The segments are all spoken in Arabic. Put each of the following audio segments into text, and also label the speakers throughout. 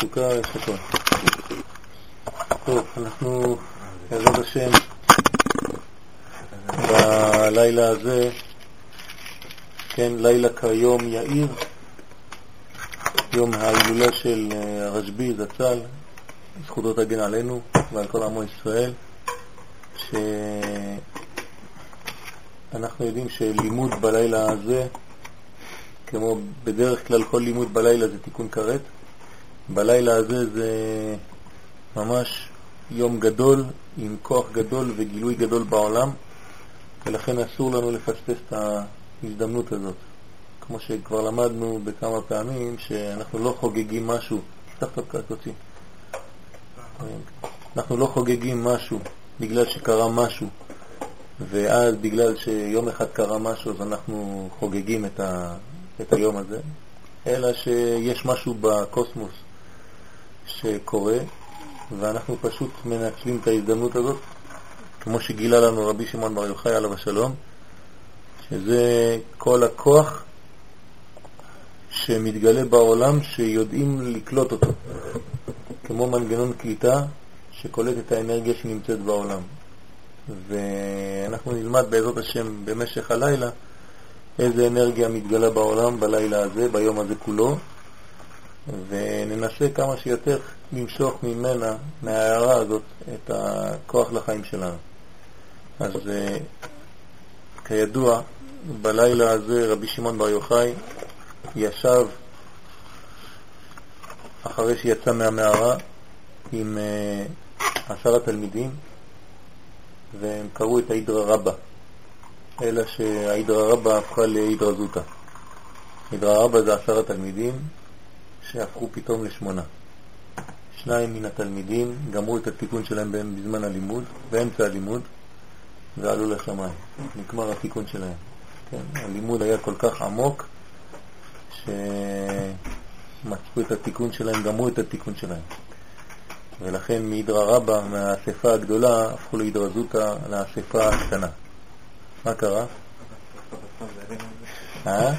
Speaker 1: סוכה, הכל. טוב, אנחנו, בעזרת השם, בלילה הזה, כן, לילה כיום יאיר, יום ההילולה של אה, הרשב"י זצ"ל, זכותו תגן עלינו ועל כל עמו ישראל, שאנחנו יודעים שלימוד בלילה הזה, כמו בדרך כלל כל לימוד בלילה זה תיקון כרת, בלילה הזה זה ממש יום גדול עם כוח גדול וגילוי גדול בעולם, ולכן אסור לנו לפספס את ההזדמנות הזאת. כמו שכבר למדנו בכמה פעמים, שאנחנו לא חוגגים משהו, תפתח הפקעת, תוציא. אנחנו לא חוגגים משהו בגלל שקרה משהו, ואז בגלל שיום אחד קרה משהו אז אנחנו חוגגים את, ה, את היום הזה, אלא שיש משהו בקוסמוס שקורה, ואנחנו פשוט מנצלים את ההזדמנות הזאת, כמו שגילה לנו רבי שמעון בר יוחאי עליו השלום, שזה כל הכוח שמתגלה בעולם שיודעים לקלוט אותו, כמו מנגנון קליטה שקולט את האנרגיה שנמצאת בעולם. ואנחנו נלמד בעזרת השם במשך הלילה איזה אנרגיה מתגלה בעולם בלילה הזה, ביום הזה כולו, וננסה כמה שיותר למשוך ממנה, מההערה הזאת, את הכוח לחיים שלנו. אז אה, כידוע, בלילה הזה רבי שמעון בר יוחאי ישב אחרי שיצא מהמערה עם uh, עשרה תלמידים והם קראו את ההידרא רבה, אלא שההידרא רבה הפכה להידרא זוטה. הידרא רבה זה עשרה תלמידים שהפכו פתאום לשמונה. שניים מן התלמידים גמרו את התיקון שלהם בזמן הלימוד, באמצע הלימוד, ועלו לשמיים. נגמר התיקון שלהם. כן, הלימוד היה כל כך עמוק, שמצאו את התיקון שלהם, גמרו את התיקון שלהם. ולכן מאידרא רבא, מהאספה הגדולה, הפכו לאידרא זוטא, לאספה הקטנה. מה קרה? אה?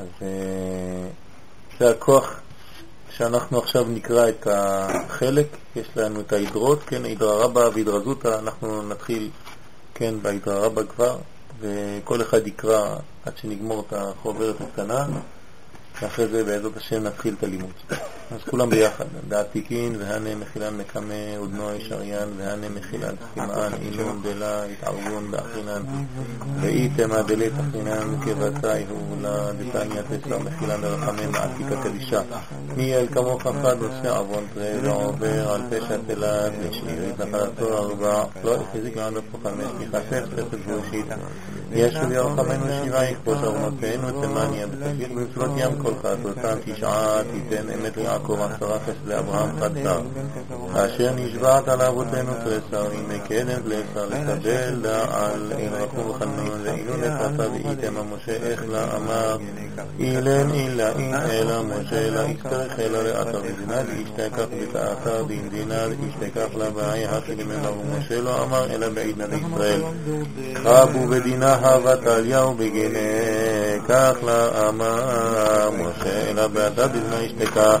Speaker 1: אז אה, זה הכוח שאנחנו עכשיו נקרא את החלק, יש לנו את ההידרות, כן, הידרא רבא והידרא זוטא, אנחנו נתחיל, כן, בהידרא רבא כבר, וכל אחד יקרא עד שנגמור את החוברת הקטנה. ואחרי זה בעזרת השם נתחיל את הלימוד. אז כולם ביחד, דעתיקין והנה מחילן מקמה ודנועי שריין והנה מחילן תחימאן אילון דלה התערבון באחינן. ואיתמה דלית אחינן כבצאי הוא לדתניא תסר מחילן לרחמם עתיקה קדישה מי אל כמוך חד עושה עוון תראה ועובר על פשע תלת לשארית נחלתו ארבע לא החזיק עד אף חמש מחסף חסד בראשית ישו ירחמנו שבעה יכבוש ארונותינו תימניה ותשגיח במצוות ים כל חסותם תשעה תיתן אמת יעקב עשרה כסלי אברהם חצר. אשר נשבעת על אבותינו פרסר, הנה קדם פרסר, לקבל לה על אין רחום וחנון, ואילו ואילון ואיתם המשה איך לה אמר, אילן אילה אין אלה משה אלה יצטרך אלה לאתר ודינד ישתכח בתעתר דין דינד ישתכח לה בעי הכי ממנה ומשה לא אמר אלא בעידן ישראל. חבו בדינה הווה תליהו בגנה כך לה אמר משה אלא בעתה בזמן ישתכח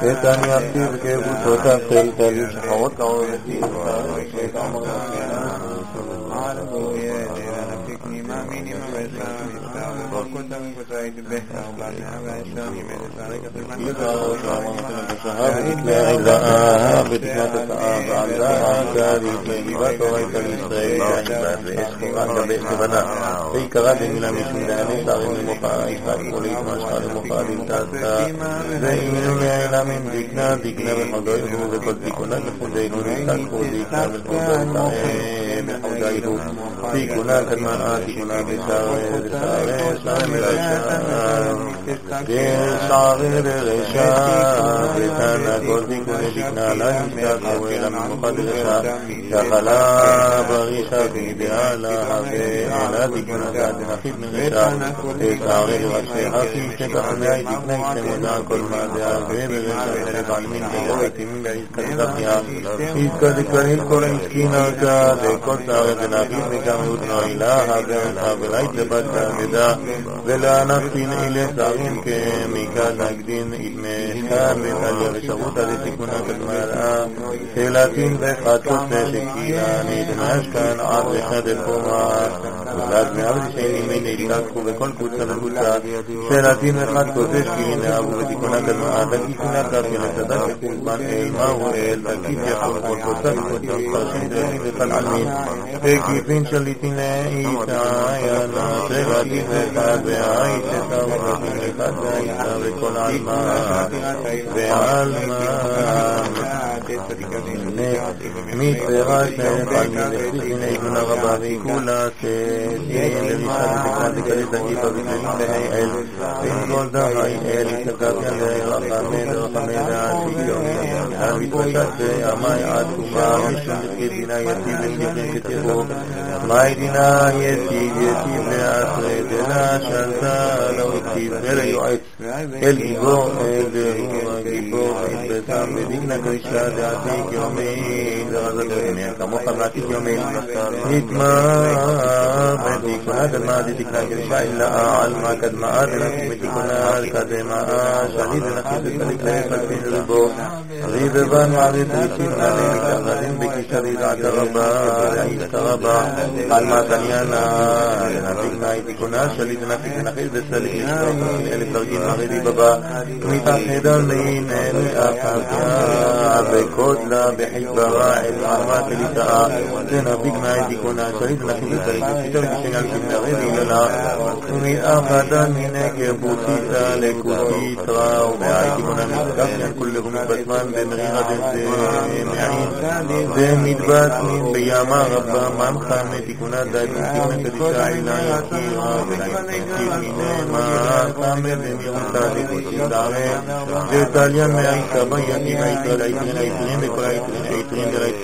Speaker 1: شیطان یافتیر کے آمين ذكنا يجاهدوا في هناك المآتي من صاغر الغشاء. بتانا كل بكل ذكنا لا يجاهدوا إلى وقد غشا بغيشة بها لا حفي على ذكنا ذات نخيب من غشا تاغير غشي حفي شبح بعيد كنيش مدع كل ما دعا غير غشا شرف علمين بغوة من بعيد كنزقيا إذ قد كرهل كل مسكين أركا لكل تاغير نخيب نكامل وإلا حفي حفي لبت دامدا ولا نفسين إلي تاغين كميكا نقدين إذ مشكا بخلي غشاوتا لتكونا كالمرأة سيلات דין וחטות ותקינה נדרש כאן אב אחד בכורה ואז מאב לשני מן נתקקו וכל קבוצה וקבוצה. של הדין אחד כוזש קינה ובתיקונה קדמה ותקינה כפי הצדק וקורבן אל מהו אל תקיף יחוד וקבוצה וקבוצה מפרשים דרכים וחלמים תקיפין שליטין לאיתאיינה של הדין אחד והאיש את האורחים אחד והאישה וכל העלמה והעלמה מצרה שנפלנו לחוזיני גונה רבה וכולה שתהיה במשחק ותקרא תגלה תגיבה ותגלה האל וכל דהי אל התגעגע לרחמי לרחמי והציון על מתבשת ועמי עצומה משום דחי דינה יתיב ושכן כתבו מאי דינה יתיב יתיב לאחרי דלה שלטה לא יתיב אל היועץ אל גיבור אל דהור قدما قدما شهيدنا في ذلك لا يقبل الربو غيبان عن بيتنا كفرين بك شريرا تغبا تغبا قال ما تنيانا نبينا يتكونا شليتنا في نخير بسلينا لترجين مغيري بابا ميتا خيدا لين أخاكا بكودلا بحب راعي العرمات لتاء نبينا يتكونا شليتنا في نخير بسلينا مغيري لنا مئة منك بوتيتا لكوتيتا ومعاكمنا من كل هم بسمان וקודלה בחיברה אל עלמא תליטאה דנפיק נאי תיקונה שלי דנחיל דסליק לשתות בשני על כמנרי ואיללה ומתאחדה מנגר בוסיתא לכוסיתרא ומאי תיקונה מתקפנן כולהו מתבטמן במרירה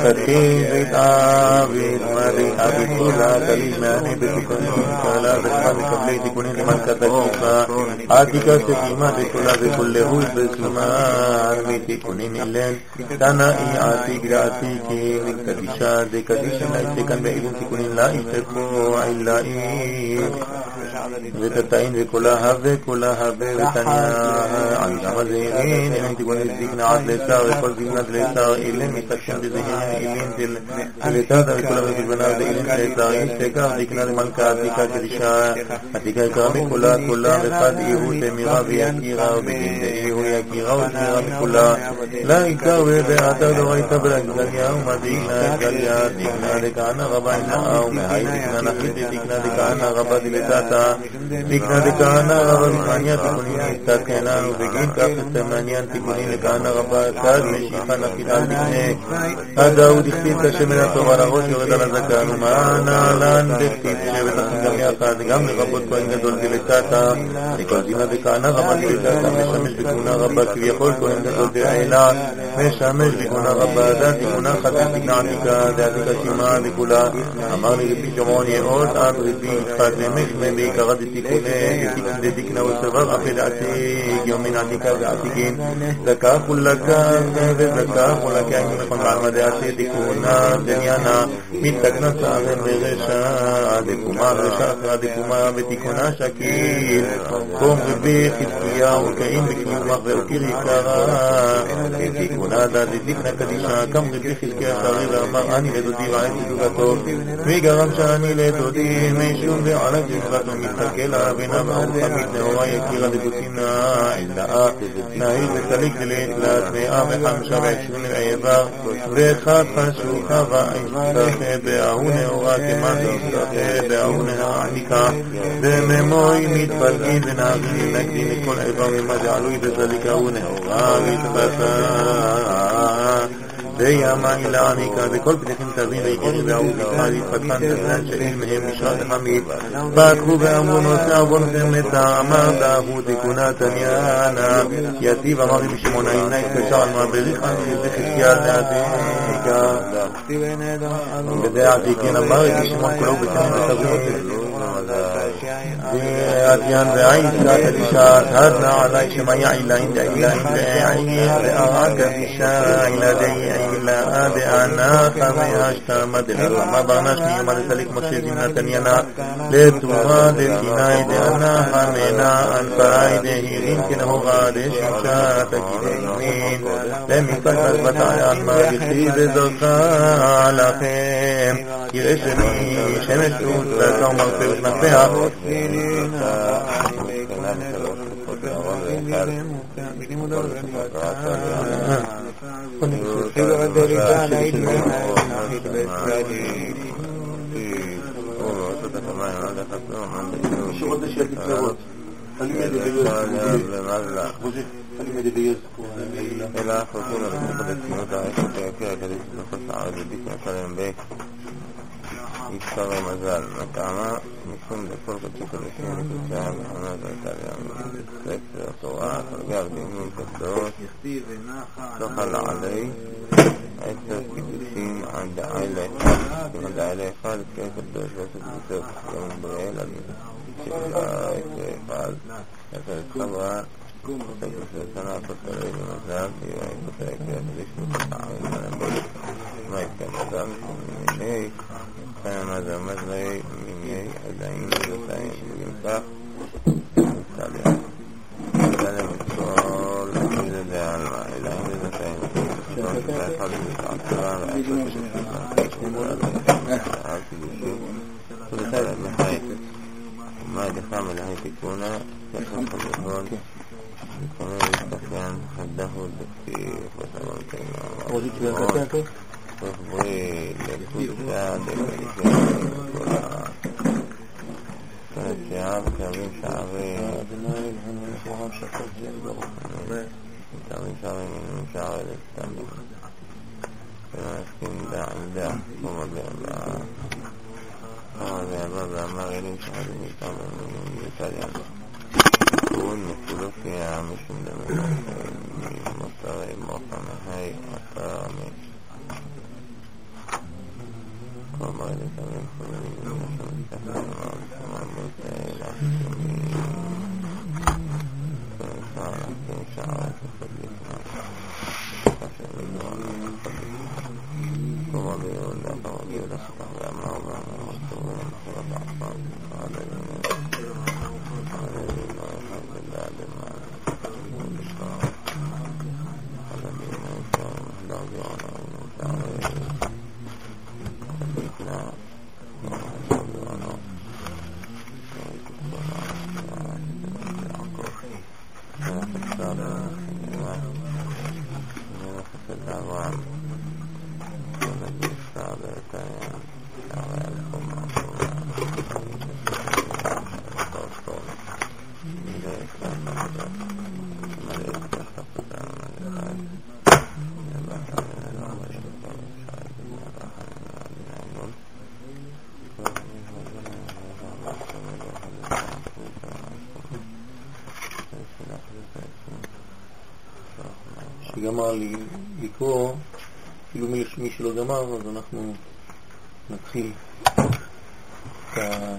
Speaker 1: الحكيم بالعابد مالي حبيب كل عدلي ماني بذكر منك على بالحب كبليد كوني لمن كتكيما عادك سكيما بكل عدل كل هو بسما عرميتي كوني نلين تانا اي عاتي قراتي كي من كتشا دي كتشا نايتي كان بإذن تكوني لا اشتكو عيلا اي وتتين كلها بكلها بتنيا علم زين من تقول الدين عدل ساوي كل دين عدل ساوي إلين متشن بذهن إلين تل لتاد كل من البناء إلين ساوي سكا ذكنا من كاتيكا كدشا أتيكا كامي كلها كلها بقد يهو تميرا بيا كيرا وبيجين ديو يكفيغوني والكل لا يكاوي بأتد ويتبرك. دنيا ومدينة كريا ديكنا دكانا غباينا أو مهاي ديكنا نخيتي ديكنا دكانا غبا دلتاتا ديكنا دكانا غبا بخانيا تكونين استاتينا نبقين كافت سمانيان تكونين دكانا غبا كاز مشيخا نخيلان ديكنا أداو ديكتين تشمنا تغارا غوش وغدر زكانو معانا لأن ديكتين شبتا سنجميا قادقام لغبوت كوين دول دلتاتا ديكنا دكانا غبا دلتاتا مشمش بكونا غبا ربك يقول وإنك دعينا من شامل بكنا رب ذاتكنا خطأ بنعمك ذاتك شما بكلا ہماری ربی جمعونی اور آپ ربی فاتمش میں بھی قغد تکنے دیدکنا وصبر أفل عتيق. يومين عتيك عتيقين. زكاة لك زكاة لك أن يكون على مدى عتيقنا دنيانا من تكنا سامن رغشا دكما رغشا دكما بتكنا شكيل قوم ربي خزقيا وكئين بكما مغفر کلی کلی کی گناہ دا دی دیکھنا کدی شاہ کم دی دخل کیا ساغی دا ما آنی لے دی وائد دی گا تو وی گرم شانی لے دو دی میں شون دے عرق دی غد می تکیلا بنا مہم خمید دے ہوا یکی غد بکینا اللہ آخذ نائی دے تلک دلے اخلاس میں آم خم شب شون ایبا رے خاطا شوخا و ایسا بے آہونے ہوا کہ ماں دوستا بے آہونے آنکا دے میں موئی میت پر گیدنا گیدنا گیدنا کل ایبا میں مجالوی دے تلک كونه غاوي تبتا دي أمان لعنيك بكل بنكم تبين لكم بأول بخاري فتان تبنان شئين مهم شاد حميد باكو بأمون وسابون سمتا أمان داهو تكونا تنيانا يتيب أمان بشمون عينيك تشعر ما بريخان يزيخ سياداتك بداعتي كنا مغي بشمون قلوبك من تبوتك أديان بعيسى تلشات هدنا علي شما يعيلا إن إلا إن دعي رأاك بشا إلا دعي إلا بأنا خمي أشتامد لما باناش ميوم لسلك مشي زمنا تنينا. لتوها دلكنا دعنا خمينا أنفاي دهيرين كنه غادش شمشا تكيدين لم يكتب بطعيان ما بخيب زرقا لكم يرشني شمس توت لكم مغفرت العبد رجال علمها
Speaker 2: نحيد بالثاني شو قد الشيخ
Speaker 1: التلاوات حلمي لبيز
Speaker 2: إلى خطورة المقدس مدعي فتاكا كريس نفس عابدك كلام بيك يشتغل مجال مكانه يكون لفرقة كل تجاه محمد الكريم كيف طوعات القلب من الدروس دخل عليه أكثر وما دخام لهي تكون يحصل الظهور كما يستخدم حده الدكتير وسلام
Speaker 1: كلمة
Speaker 2: لكن دع دع ومدع هذا بابا ما غيرك هذه كما من يتعلم كون مختلف يا مش من مستوى الموقع هاي مستوى وما ذلك من خلال من كفر وما مستعيل من فإن شاء الله إن شاء الله تخليك الرحمن الرحيم
Speaker 1: גמר לקרוא, כאילו מי שלא גמר, אז אנחנו נתחיל את ה...